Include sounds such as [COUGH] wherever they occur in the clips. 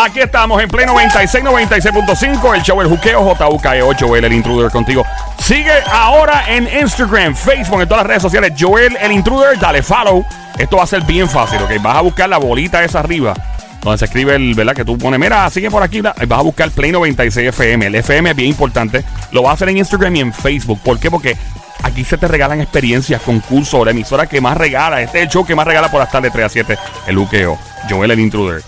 Aquí estamos en Play 96, 96.5. El show El Juqueo, JUKEO, Joel el Intruder contigo. Sigue ahora en Instagram, Facebook, en todas las redes sociales. Joel el Intruder, dale follow. Esto va a ser bien fácil, ¿ok? Vas a buscar la bolita esa arriba, donde se escribe el, ¿verdad? Que tú pones, mira, sigue por aquí. Vas a buscar Play 96 FM. El FM es bien importante. Lo vas a hacer en Instagram y en Facebook. ¿Por qué? Porque aquí se te regalan experiencias, concursos, la emisora que más regala. Este es el show que más regala por hasta de 3 a 7. El Juqueo, Joel el Intruder.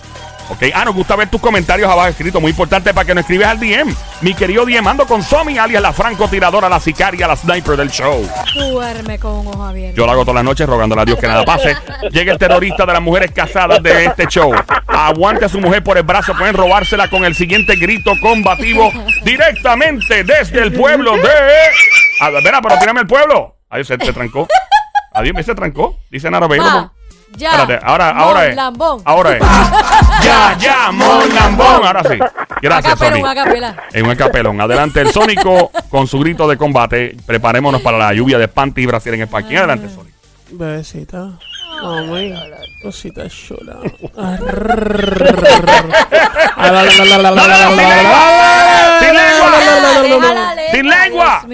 Ok, ah, nos gusta ver tus comentarios abajo escritos. Muy importante para que nos escribes al DM. Mi querido DM, ando con Somi, alias la francotiradora, la sicaria, la sniper del show. Duerme con un ojo abierto. Yo lo hago todas las noches rogándole a Dios que nada pase. Llega el terrorista de las mujeres casadas de este show. Aguante a su mujer por el brazo. Pueden robársela con el siguiente grito combativo directamente desde el pueblo de. A ver, pero tírame el pueblo. Adiós, se, se trancó. Adiós, me se trancó. Dice Nara Bailey. Ya. Espérate, ahora, ahora es. Lambón. Ahora es. ya, ya, mon lambón. Ahora sí. Gracias, Acapelón, acapela. En un capelón. Adelante el Sónico con su grito de combate. Preparémonos para la lluvia de panty y Brasil en el parking. Adelante, Sónico. Bebecita. Mami. Cosita chula sin lengua.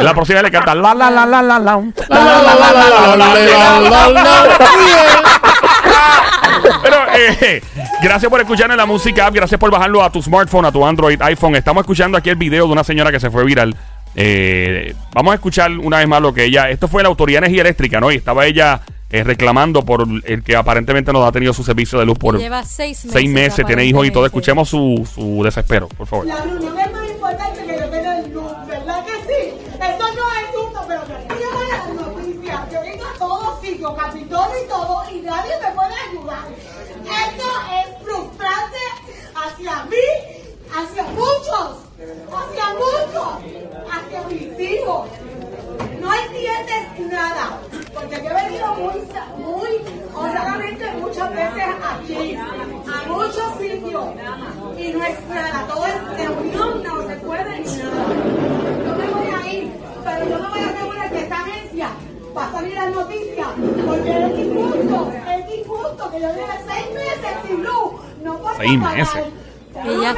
La próxima le canta la la la la la la. La la la la la la la Pero eh, gracias por escucharnos la música app, gracias por bajarlo a tu smartphone, a tu Android, iPhone. Estamos escuchando aquí el video de una señora que se fue viral. Eh, vamos a escuchar una vez más lo que ella. Esto fue la autoridad de energía eléctrica, ¿no? Y estaba ella eh, reclamando por el que aparentemente no ha tenido su servicio de luz por. Lleva seis meses. Seis meses, tiene hijos y todo. Escuchemos su, su desespero, por favor. La reunión es importante. yo capitolo y todo, y nadie Seis meses. Ella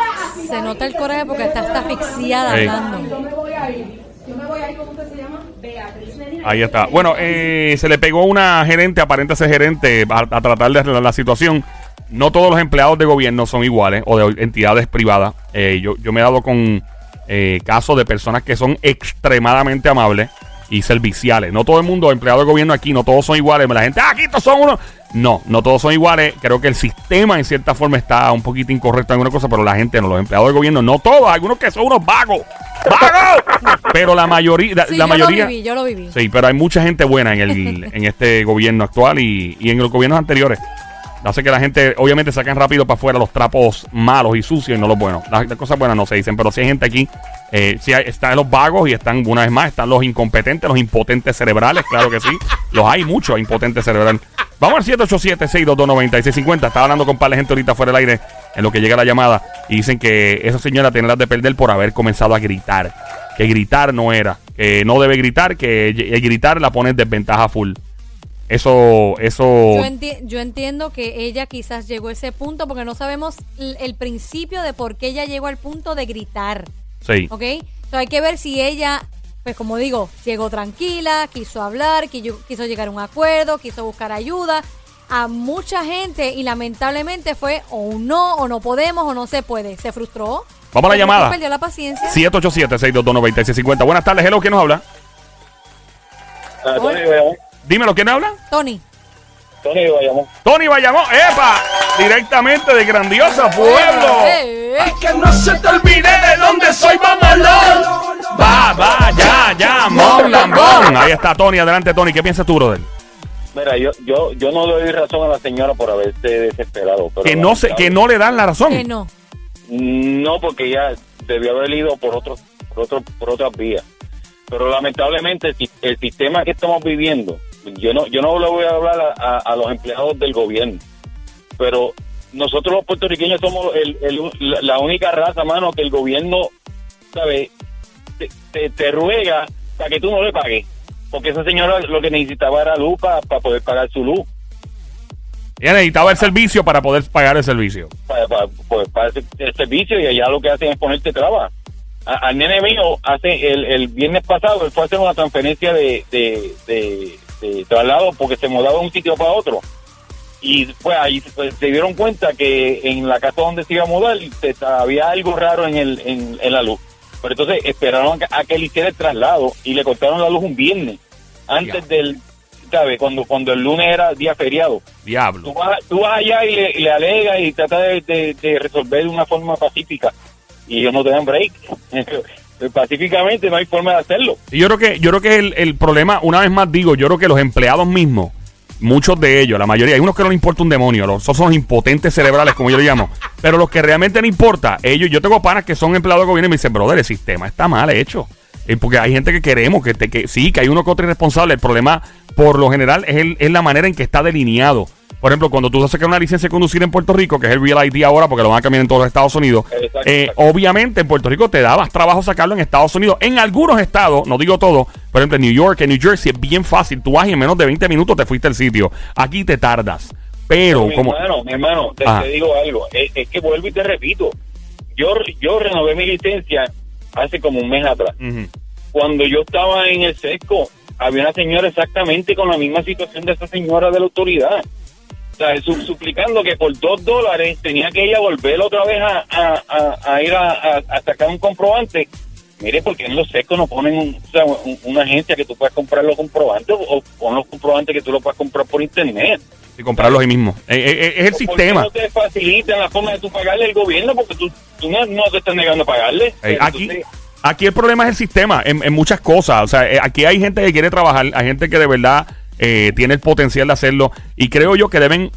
se nota el coraje porque está, está asfixiada Ey. hablando. Yo me voy a ir, yo me voy a ir, ¿cómo usted se llama? Beatriz Medina. Ahí está. Bueno, eh, se le pegó una gerente, aparente ser gerente, a, a tratar de arreglar la situación. No todos los empleados de gobierno son iguales o de entidades privadas. Eh, yo, yo me he dado con eh, casos de personas que son extremadamente amables y serviciales. No todo el mundo, empleado de gobierno aquí, no todos son iguales. La gente, ah, aquí estos son unos. No, no todos son iguales. Creo que el sistema en cierta forma está un poquito incorrecto en alguna cosa, pero la gente no, los empleados de gobierno, no todos, algunos que son unos vagos. ¡Vagos! [LAUGHS] Pero la mayoría, la, Sí, la yo mayoría. lo viví, yo lo viví. Sí, pero hay mucha gente buena en, el, en este gobierno actual y, y en los gobiernos anteriores. Hace que la gente, obviamente, sacan rápido para afuera los trapos malos y sucios y no los buenos. Las, las cosas buenas no se dicen, pero si hay gente aquí, eh, sí hay- están los vagos y están, una vez más, están los incompetentes, los impotentes cerebrales, claro que sí. [LAUGHS] Los hay muchos impotentes cerebrales. Vamos al 787-622-9650. Estaba hablando con un par de gente ahorita fuera del aire en lo que llega la llamada y dicen que esa señora tiene las de perder por haber comenzado a gritar. Que gritar no era, que no debe gritar, que el gritar la pone en desventaja full. Eso, eso. Yo, enti- yo entiendo que ella quizás llegó a ese punto porque no sabemos el principio de por qué ella llegó al punto de gritar. Sí. ¿Ok? Entonces hay que ver si ella, pues como digo, llegó tranquila, quiso hablar, quiso, quiso llegar a un acuerdo, quiso buscar ayuda. A mucha gente y lamentablemente fue o un no, o no podemos, o no se puede. Se frustró. Vamos a la llamada. Perdió la paciencia. 787-622-9650. Buenas tardes, hello, ¿quién nos habla? Ah. Dímelo, ¿quién habla? Tony. Tony Bayamón. Tony Bayamón, ¡epa! Directamente de Grandiosa Pueblo. Eh, eh. Que no se te olvide de dónde soy, mamolón. Va, va, ya, ya, mon, lambón. Ahí está Tony, adelante Tony. ¿Qué piensas tú, brother? Mira, yo, yo, yo no le doy razón a la señora por haberse desesperado. Pero Que no, se, que no le dan la razón. Que no. No, porque ella debió haber ido por otro, por otro, por otras vías. Pero lamentablemente el sistema que estamos viviendo, yo no, yo no le voy a hablar a, a- a los empleados del gobierno, pero nosotros los puertorriqueños somos el, el- la, única raza, mano, que el gobierno, ¿sabes? Te, te, te ruega para que tú no le pagues. Porque esa señora lo que necesitaba era luz para poder pagar su luz. Ella necesitaba el servicio para poder pagar el servicio. para, para, pues, para el servicio y allá lo que hacen es ponerte trabas. Al nene mío, hace el, el viernes pasado, él fue a hacer una transferencia de, de, de- de traslado porque se mudaba de un sitio para otro. Y pues ahí pues, se dieron cuenta que en la casa donde se iba a mudar se- había algo raro en, el, en, en la luz. Pero entonces esperaron a que él hiciera el traslado y le cortaron la luz un viernes, antes del, ¿sabes? Cuando, cuando el lunes era día feriado. Diablo. Tú vas, tú vas allá y le, le alegas y tratas de, de- de resolver de una forma pacífica y ellos no te dan break. [LAUGHS] Pacíficamente no hay forma de hacerlo. Y yo creo que, yo creo que el, el problema, una vez más digo, yo creo que los empleados mismos, muchos de ellos, la mayoría, hay unos que no les importa un demonio, los, esos son los impotentes cerebrales, como yo le llamo. [LAUGHS] Pero los que realmente no importa, ellos, yo tengo panas que son empleados de gobierno y me dicen, brother, el sistema está mal hecho. Eh, porque hay gente que queremos, que, te, que sí, que hay uno que otro irresponsable. El problema, por lo general, es, el- es la manera en que está delineado. Por ejemplo, cuando tú sacas una licencia de conducir en Puerto Rico, que es el Real ID ahora, porque lo van a cambiar en todos los Estados Unidos, Exacto, eh, exacto. obviamente en Puerto Rico te dabas trabajo sacarlo en Estados Unidos. En algunos estados, no digo todo, por ejemplo en New York, en New Jersey es bien fácil. Tú vas y en menos de 20 minutos te fuiste al sitio. Aquí te tardas. Pero mi como... hermano, mi hermano, te, te digo algo. Es, es que vuelvo y te repito. Yo, yo renové mi licencia hace como un mes atrás. Cuando yo estaba en el sesco, había una señora exactamente con la misma situación de esa señora de la autoridad. Sea, suplicando que por dos dólares tenía que ella volver otra vez a, a- a- a ir a, sacar un comprobante. Mire, porque en los secos no ponen un- o sea, un- una agencia que tú puedas comprar los comprobantes o, pon los comprobantes que tú los puedas comprar por internet. Y comprarlos ahí mismo. Eh, eh, eh, es el ¿Por qué sistema. no te facilitan la forma de tú pagarle al gobierno? Porque tú, tú no, no te estás negando a pagarle. Aquí, aquí el problema es el sistema en, en muchas cosas. O sea, aquí hay gente que quiere trabajar, hay gente que de verdad eh, tiene el potencial de hacerlo. Y creo yo que deben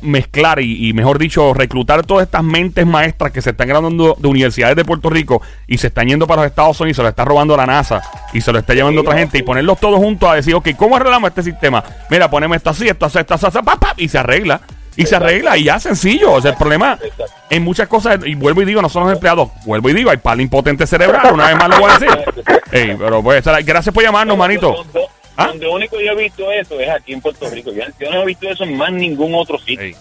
mezclar y, y, mejor dicho, reclutar todas estas mentes maestras que se están graduando de universidades de Puerto Rico y se están yendo para los Estados Unidos y se lo está robando la NASA y se lo está llevando otra gente y ponerlos todos juntos a decir, ok, ¿cómo arreglamos este sistema? Mira, ponemos esto así, esto así, esto así, pa, pa, y se arregla. Y se arregla y ya sencillo. O sea, el problema Exacto. en muchas cosas, y vuelvo y digo, no son los empleados, vuelvo y digo, hay para impotente cerebral, una vez más lo voy a decir. [LAUGHS] Ey, pero pues, gracias por llamarnos, manito. ¿Ah? donde único yo he visto eso es aquí en Puerto Rico. Yo, yo no he visto eso en más ningún otro sitio. Ey.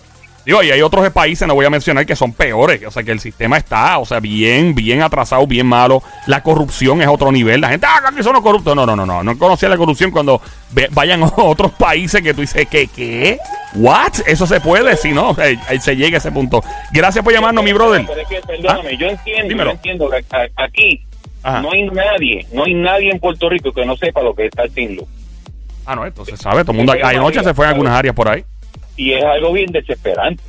Digo, y hay otros países, no voy a mencionar, que son peores. O sea, que el sistema está, o sea, bien, bien atrasado, bien malo. La corrupción es otro nivel. La gente, ah, aquí son los corruptos. No, no, no, no. No conocía la corrupción cuando ve- vayan a [LAUGHS] otros países que tú dices, ¿qué? ¿Qué? ¿What? Eso se puede, si no, se llega a ese punto. Gracias por llamarnos, mi brother. Pero es que, perdóname, ¿Ah? yo entiendo, Dímelo. yo entiendo que aquí Ajá. no hay nadie, no hay nadie en Puerto Rico que no sepa lo que está sin luz. Ah, no, esto se sabe. Todo el mundo, anoche se fue en algunas áreas por ahí. Y es algo bien desesperante.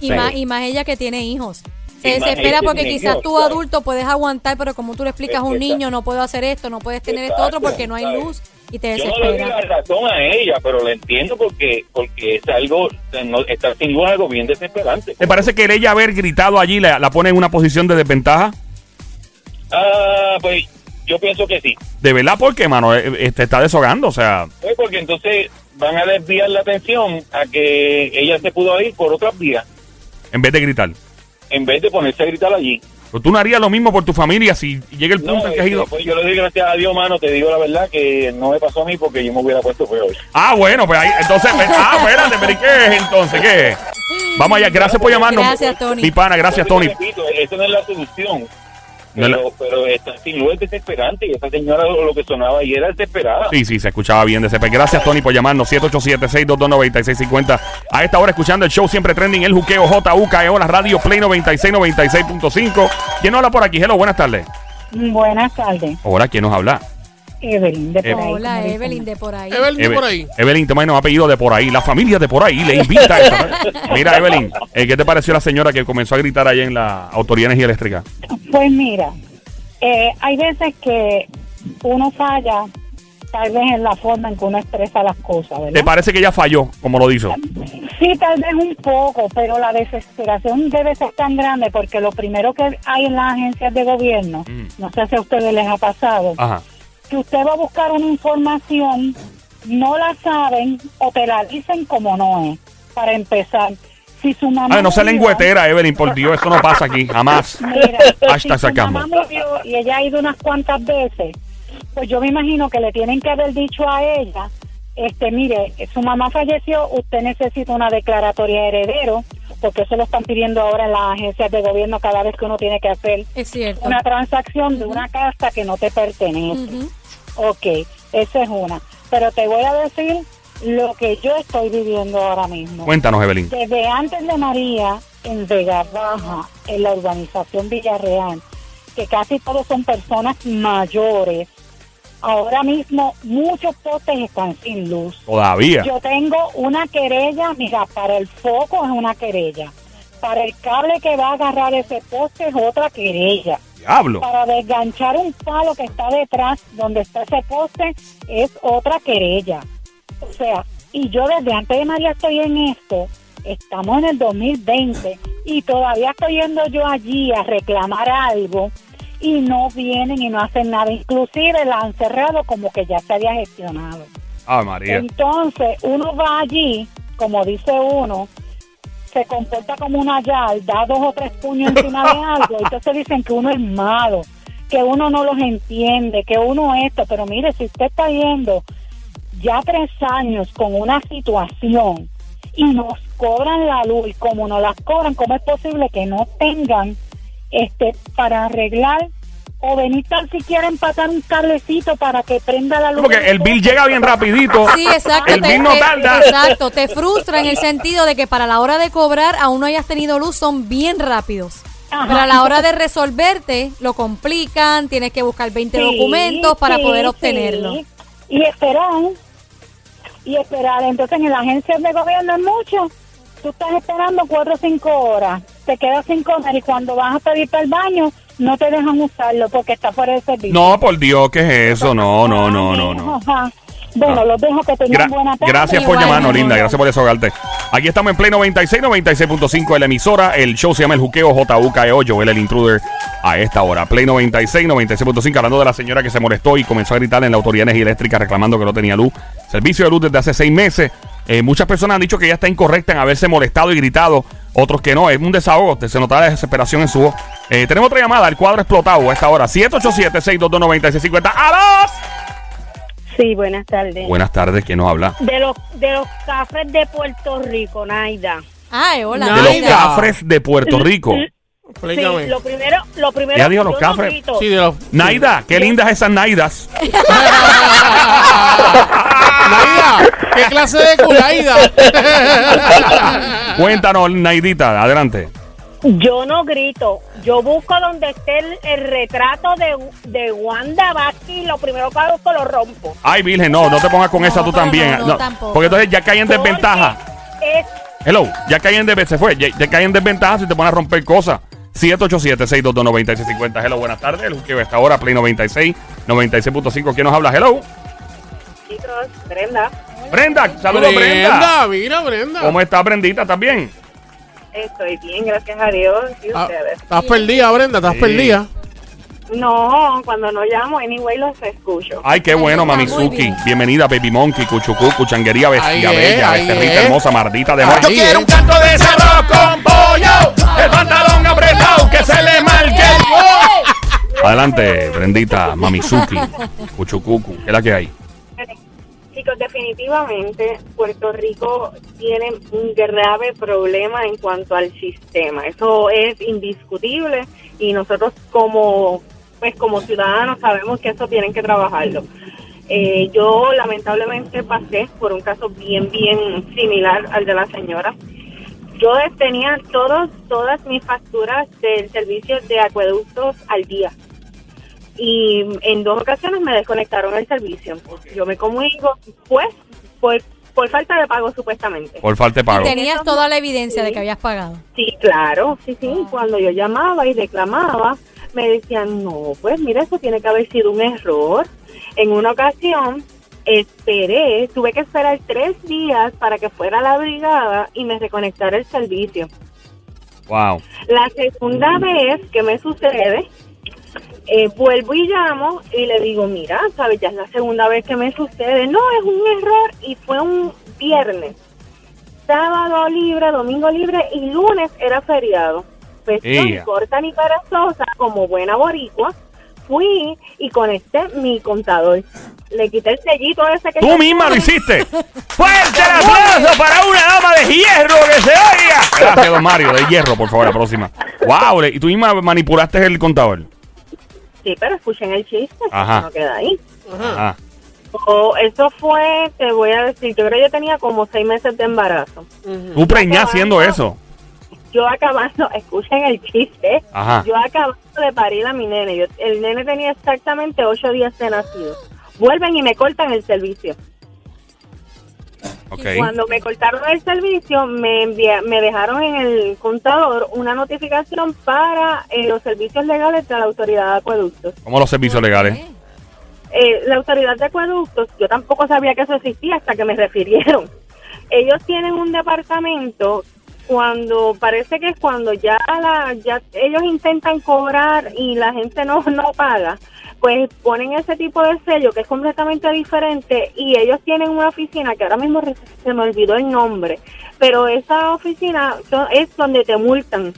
Y, Sí. más, y más ella que tiene hijos. Se desespera porque quizás tú adulto puedes aguantar, pero como tú le explicas a un Exacto. niño, no puedo hacer esto, no puedes tener esto otro porque no hay ¿sabes? luz y te Yo no le doy la desespera. razón a ella, pero la entiendo porque porque es algo, no, estar sin luz es algo bien desesperante. ¿Te parece que el ella haber gritado allí la, la pone en una posición de desventaja? Ah, pues yo pienso que sí. De verdad, porque, mano, Eh, eh, te está deshogando. O sea, Pues porque entonces van a desviar la atención a que ella se pudo ir por otras vías en vez de gritar. en vez de ponerse a gritar allí. Pero tú no harías lo mismo por tu familia si llega el punto No, en que has este, ido. pues yo le doy gracias a Dios, mano, te digo la verdad que no me pasó a mí porque yo me hubiera puesto feo. Ah, bueno, pues ahí, entonces, ah, espérate, pero ¿y qué es entonces? ¿Qué es? Vamos allá, gracias por llamarnos. Gracias, Tony. Mi pana, gracias, Tony. repito, eso no es la solución. No es la- Pero, pero esta sin luz es desesperante y esa señora lo, lo que sonaba ahí era desesperada. Sí, sí, se escuchaba bien de ese pe- Gracias, Tony, por llamarnos. 787-622-9650. A esta hora escuchando el show siempre trending, el juqueo JUKEO, la radio Play 96, 96.5. ¿Quién habla por aquí? Hello, buenas tardes. Buenas tardes, Hola, ¿quién nos habla? Evelyn. De por ahí, Hola. Evelyn, de por ahí. Evelyn, de por ahí. Evelyn, toma un apellido de por ahí. La familia de por ahí le invita a eso. ¿no? [LAUGHS] Mira, Evelyn, eh, ¿qué te pareció la señora que comenzó a gritar allá en la Autoridad de Energía Eléctrica? Pues mira, eh, hay veces que uno falla, tal vez en la forma en que uno expresa las cosas, ¿Te parece que ella falló, como lo dijo? Sí, tal vez un poco, pero la desesperación debe ser tan grande porque lo primero que hay en las agencias de gobierno, Mm. no sé si a ustedes les ha pasado, Ajá. Que usted va a buscar una información, no la saben o te la dicen como no es, para empezar. Si su mamá Ay, no sea murió- lengüetera, Evelyn, por Dios, eso no pasa aquí, jamás. [LAUGHS] Mira, Hashtag si su sacamos. mamá murió y ella ha ido unas cuantas veces, pues yo me imagino que le tienen que haber dicho a ella este, mire, su mamá falleció, usted necesita una declaratoria de heredero, porque eso lo están pidiendo ahora en las agencias de gobierno cada vez que uno tiene que hacer Es cierto. una transacción de una casa que no te pertenece. Ok, esa es una. Pero te voy a decir lo que yo estoy viviendo ahora mismo. Cuéntanos, Evelyn. Desde antes de María, en Vega Baja, en la urbanización Villarreal, que casi todos son personas mayores, ahora mismo muchos postes están sin luz. Todavía. Yo tengo una querella, mira, para el foco es una querella. Para el cable que va a agarrar ese poste es otra querella. Diablo. Para desganchar un palo que está detrás donde está ese poste es otra querella. O sea, y yo desde antes de María estoy en esto, estamos en el 2020 y todavía estoy yendo yo allí a reclamar algo y no vienen y no hacen nada. Inclusive la han cerrado como que ya se había gestionado. Ah, María. Entonces, uno va allí, como dice uno, se comporta como una yal, da dos o tres puños encima de [LAUGHS] algo, entonces dicen que uno es malo, que uno no los entiende, que uno esto, pero mire, si usted está yendo ya tres años con una situación y nos cobran la luz y como nos las cobran, ¿cómo es posible que no tengan este para arreglar o venir tal siquiera a empatar un cablecito para que prenda la luz? Porque el bill llega bien rapidito. Sí, exacto. El te- bill no tarda. Exacto, te frustra en el sentido de que para la hora de cobrar, aún no hayas tenido luz, son bien rápidos. Ajá. Pero a la hora de resolverte, lo complican, tienes que buscar 20 Sí, documentos para sí, poder obtenerlo. sí. Y esperar, y esperar. Entonces en las agencias de gobierno es mucho. Tú estás esperando cuatro o cinco horas, te quedas sin comer y cuando vas a pedir para el baño no te dejan usarlo porque está fuera de servicio. No, por Dios, ¿qué es eso? No, no, no, no, no. Bueno, No. los dejo que tengan buena tarde. gracias por llamarnos, linda. Gracias por desahogarte. Aquí estamos en Play 96, 96.5 de la emisora. El show se llama El Juqueo JUKEO. Joel el intruder a esta hora. Play 96, 96.5. Hablando de la señora que se molestó y comenzó a gritar en la autoridad de energía eléctrica reclamando que no tenía luz. Servicio de luz desde hace seis meses. Eh, muchas personas han dicho que ella está incorrecta en haberse molestado y gritado. Otros que no. Es un desahogo. Se notaba la desesperación en su voz. Eh, tenemos otra llamada. El cuadro explotado a esta hora. 787-622-9650. ¡Alas! Sí, buenas tardes. Buenas tardes. ¿Quién nos habla? De los de los cafés de Puerto Rico, Naida. Ay, hola. De los cafres de Puerto Rico. Explícame. Sí, lo primero, lo primero. Ella dijo los cafres. grito. Sí, de los. Naida, qué lindas esas Naidas. [LAUGHS] Naida, ¿qué clase de culaida? [LAUGHS] Cuéntanos, Naidita, adelante. Yo no grito. Yo busco donde esté el, el retrato de, de Wanda Vázquez y lo primero que hago es que lo rompo. Ay, Virgen, no, no te pongas con No, esa tú también. no, no, tampoco. porque entonces ya cae en desventaja. Es Hello, ya cae en desventaja. Se fue, ya, ya cae en desventaja si te pones a romper cosas. 787-622-9650. Hello, buenas tardes. El juqueo está ahora, Play 96, 96.5. ¿Quién nos habla? Hello. chicos, Brenda. Brenda, saludos, Brenda. Brenda, mira, Brenda. ¿Cómo está, Brendita? ¿Estás bien? Estoy bien, gracias a Dios. ¿Y Ah, ustedes? Estás perdida, Brenda, estás Sí. perdida. No, cuando no llamo, anyway los escucho. Ay, qué bueno, Mamizuki. bien. Bienvenida, Baby Monkey, Cuchucucu, Changuería, Ahí Bestia es, Bella, Becerrita. Hermosa, Mardita de. Yo quiero un canto de ese arroz con pollo, el pantalón apretado, que se le marque Adelante, Brendita, Mamizuki, Cuchucucu, ¿qué es la que hay? Definitivamente Puerto Rico tiene un grave problema en cuanto al sistema. Eso es indiscutible y nosotros como pues como ciudadanos sabemos que eso tienen que trabajarlo. Eh, yo lamentablemente pasé por un caso bien bien similar al de la señora. Yo tenía todos todas mis facturas del servicio de acueductos al día y en dos ocasiones me desconectaron el servicio. Yo me comunico, pues, por, por falta de pago supuestamente. Por falta de pago. Tenías toda la evidencia de que habías pagado. Sí, claro, sí, sí. Cuando yo llamaba y reclamaba, me decían, no, pues mira, eso tiene que haber sido un error. En una ocasión, esperé, tuve que esperar tres días para que fuera la brigada y me reconectara el servicio. Wow. La segunda vez que me sucede, eh, vuelvo y llamo y le digo, mira, sabes, ya es la segunda vez que me sucede. No, es un error y fue un viernes. Sábado libre, domingo libre y lunes era feriado. Pues no corta ni perezosa, como buena boricua, fui y conecté mi contador. Le quité el sellito ese que Tú misma lo hiciste. Fuerte el aplauso para una dama de hierro que se oiga. Gracias, don Mario, de hierro, por favor, la próxima. Wow, y tú misma manipulaste el contador. Sí, pero escuchen el chiste. Ajá. No queda ahí. Ajá. O eso fue, te voy a decir, yo creo que yo tenía como seis meses de embarazo. Tú preñás haciendo eso. Yo acabando, [LAUGHS] escuchen el chiste, Ajá. yo acabando de parir a mi nene. Yo, el nene tenía exactamente ocho días de nacido. Vuelven y me cortan el servicio. Cuando me cortaron el servicio, me, envia- me dejaron en el contador una notificación para eh, los servicios legales de la autoridad de acueductos. ¿Cómo los servicios legales? ¿Eh? Eh, la autoridad de acueductos, yo tampoco sabía que eso existía hasta que me refirieron. [LAUGHS] Ellos tienen un departamento cuando parece que es cuando ya la ya ellos intentan cobrar y la gente no no paga, pues ponen ese tipo de sello que es completamente diferente y ellos tienen una oficina que ahora mismo se me olvidó el nombre, pero esa oficina es donde te multan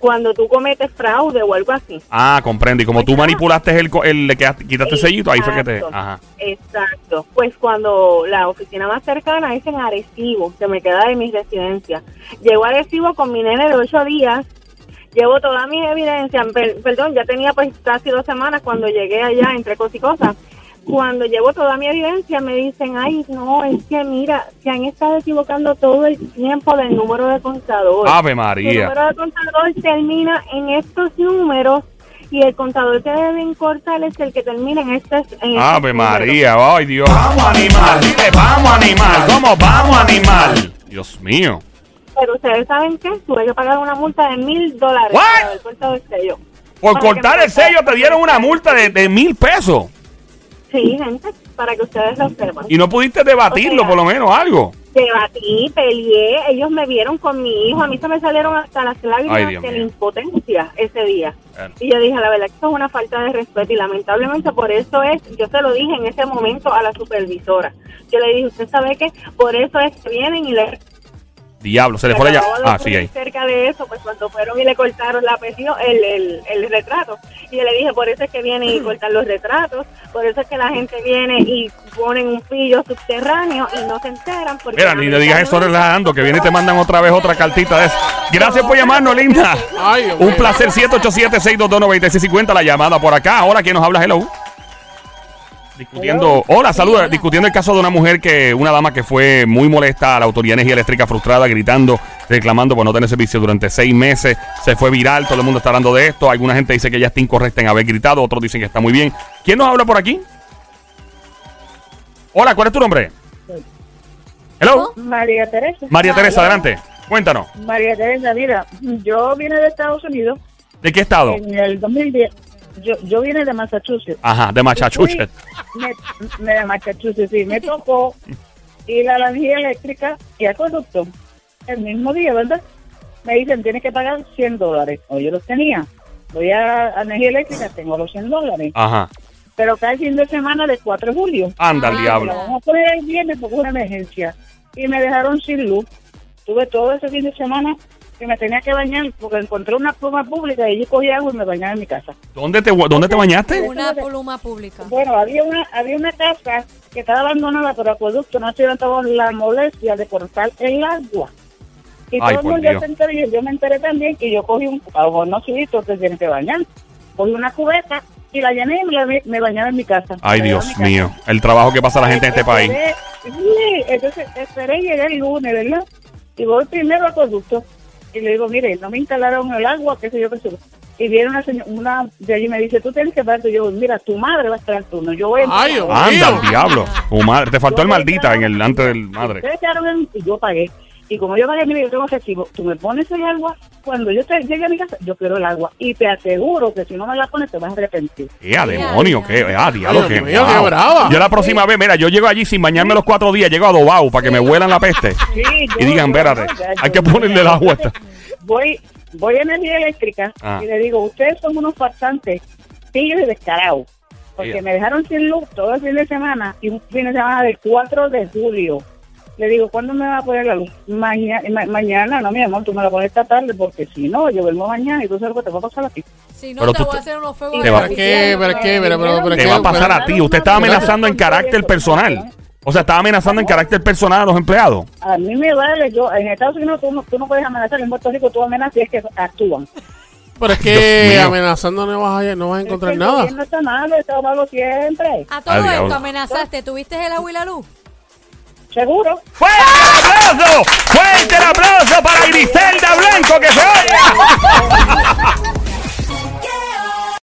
cuando tú cometes fraude o algo así. Ah, comprendo. Y como tú manipulaste el, el le quitaste el sellito, ahí fue que te. Exacto. Ajá. Exacto. Pues cuando la oficina más cercana es en Arecibo, que me queda de mi residencia. Llego a Arecibo con mi nene de ocho días. Llevo toda mi evidencia. Per- perdón, ya tenía pues casi dos semanas cuando llegué allá entre cosas y cosas. Cuando llevo toda mi evidencia me dicen, ay, no, es que mira, se han estado equivocando todo el tiempo del número de contador. Ave El María. número de contador termina en estos números y el contador que deben cortar es el que termina en estos Ave. María. Ay, Dios. Vamos, animal. Dile, vamos, animal. ¿Cómo vamos, animal? Dios mío. Pero ustedes saben que tuve que pagar una multa de mil dólares por haber cortado el sello. Por Para cortar el sello te dieron una multa de, de mil pesos. Sí, gente, para que ustedes lo sepan. Y no pudiste debatirlo, O sea, por lo menos, algo. Debatí, peleé, ellos me vieron con mi hijo, a mí se me salieron hasta las lágrimas Ay, de la impotencia ese día. Bueno. Y yo dije, la verdad que esto es una falta de respeto y lamentablemente por eso es, yo se lo dije en ese momento a la supervisora. Yo le dije, usted sabe que por eso es que vienen y le Diablo, se le fue de Ah, sí, ahí. cerca de eso, pues cuando fueron y le cortaron la apellido, el, el, el retrato. Y yo le dije, por eso es que vienen y [CLEARS THROAT] cortan los retratos, por eso es que la gente viene y ponen un pillo subterráneo y no se enteran. Porque Mira, ni le digas eso relajando, que viene y te mandan otra vez otra cartita de eso. Gracias por llamarnos, linda. Ay, Un placer, 787-622-9650, la llamada por acá. Hola, ¿quién nos habla? Hello. Discutiendo, hola, saluda, discutiendo el caso de una mujer que, una dama que fue muy molesta a la Autoridad de Energía Eléctrica, frustrada, gritando, reclamando por no tener servicio durante seis meses. Se fue viral, todo el mundo está hablando de esto. Alguna gente dice que ella está incorrecta en haber gritado, otros dicen que está muy bien. ¿Quién nos habla por aquí? Hola, ¿cuál es tu nombre? Hello. María Teresa. María Teresa, adelante. Cuéntanos. María Teresa, mira, yo vine de Estados Unidos ¿De qué estado? en el 2010. Yo, yo vine de Massachusetts. Ajá, de Massachusetts. Me, me de Massachusetts, sí. Me tocó a la energía eléctrica y a conducto el mismo día, ¿verdad? Me dicen, tienes que pagar 100 dólares. O yo los tenía. Voy a, energía eléctrica, tengo los 100 dólares. Ajá. Pero cae el fin de semana del 4 de julio. Anda Ah, diablo. Lo vamos a poner el viernes porque es una emergencia. Y me dejaron sin luz. Tuve todo ese fin de semana que me tenía que bañar porque encontré una pluma pública y yo cogí agua y me bañaba en mi casa. ¿Dónde te, dónde te bañaste? Una pluma pública. Bueno, había una había una casa que estaba abandonada por acueducto, no se levantaba la molestia de cortar el agua. Y Ay, todo el por mundo Dios. se enteró, y yo me enteré también y yo cogí un, a vos no sí, te tienes que bañar. Cogí una cubeta y la llené y me, la- me bañaba en mi casa. Ay, Dios casa. mío. El trabajo que pasa la gente en este país. Sí, entonces esperé llegar el lunes, ¿verdad? Y voy primero al conducto y le digo, mire, no me instalaron el agua, qué sé yo, qué sé yo. Y viene una señora, una de allí y me dice, tú tienes que pagar. Y yo, mira, tu madre va a estar al turno. Yo voy a Ay, Dios Anda mío. diablo. Tu madre. Te faltó el maldita en el antes del madre. Ustedes quedaron en- y yo pagué. Y como yo pagué, mire, yo tengo recibo. Tú me pones el agua. Cuando yo te llegue a mi casa, yo quiero el agua. Y te aseguro que si no me la pones, te vas a arrepentir. ¡Eh, a demonio! ¿Qué? ¡Eh, a diablo! Qué brava. Yo la próxima vez, mira, yo llego allí sin bañarme los cuatro días, llego adobado para que me huelan la peste. [LAUGHS] Sí, Y digan, espérate, hay que ponerle el agua a esta. Voy, voy a energía eléctrica Ah. y le digo, ustedes son unos farsantes, pillos y descarados. Porque Yeah. me dejaron sin luz todo el fin de semana y un fin de semana del 4 de julio. Le digo, ¿cuándo me va a poner la luz? Mañana, mañana, no, mi amor, tú me la pones esta tarde porque si no, yo vuelvo mañana y tú sabes lo que te va a pasar a ti. Si no, Pero te tú voy a hacer unos fuegos Te va- ¿Pero qué? ¿Pero qué? ¿Pero, pero, pero Te qué? va a pasar a ti. Usted estaba amenazando en carácter personal. O sea, estaba amenazando en carácter personal a los empleados. A mí me vale, yo, en Estados Unidos tú no, tú no puedes amenazar, en Puerto Rico tú amenazas y es que actúan. Pero es que amenazando no vas a, no vas a encontrar Es que el nada. gobierno está malo, está malo siempre. A todo esto amenazaste. ¿Tuviste el agua y la luz? Seguro. ¡Fuerte el aplauso! ¡Fuerte el aplauso para Griselda Blanco que se oiga!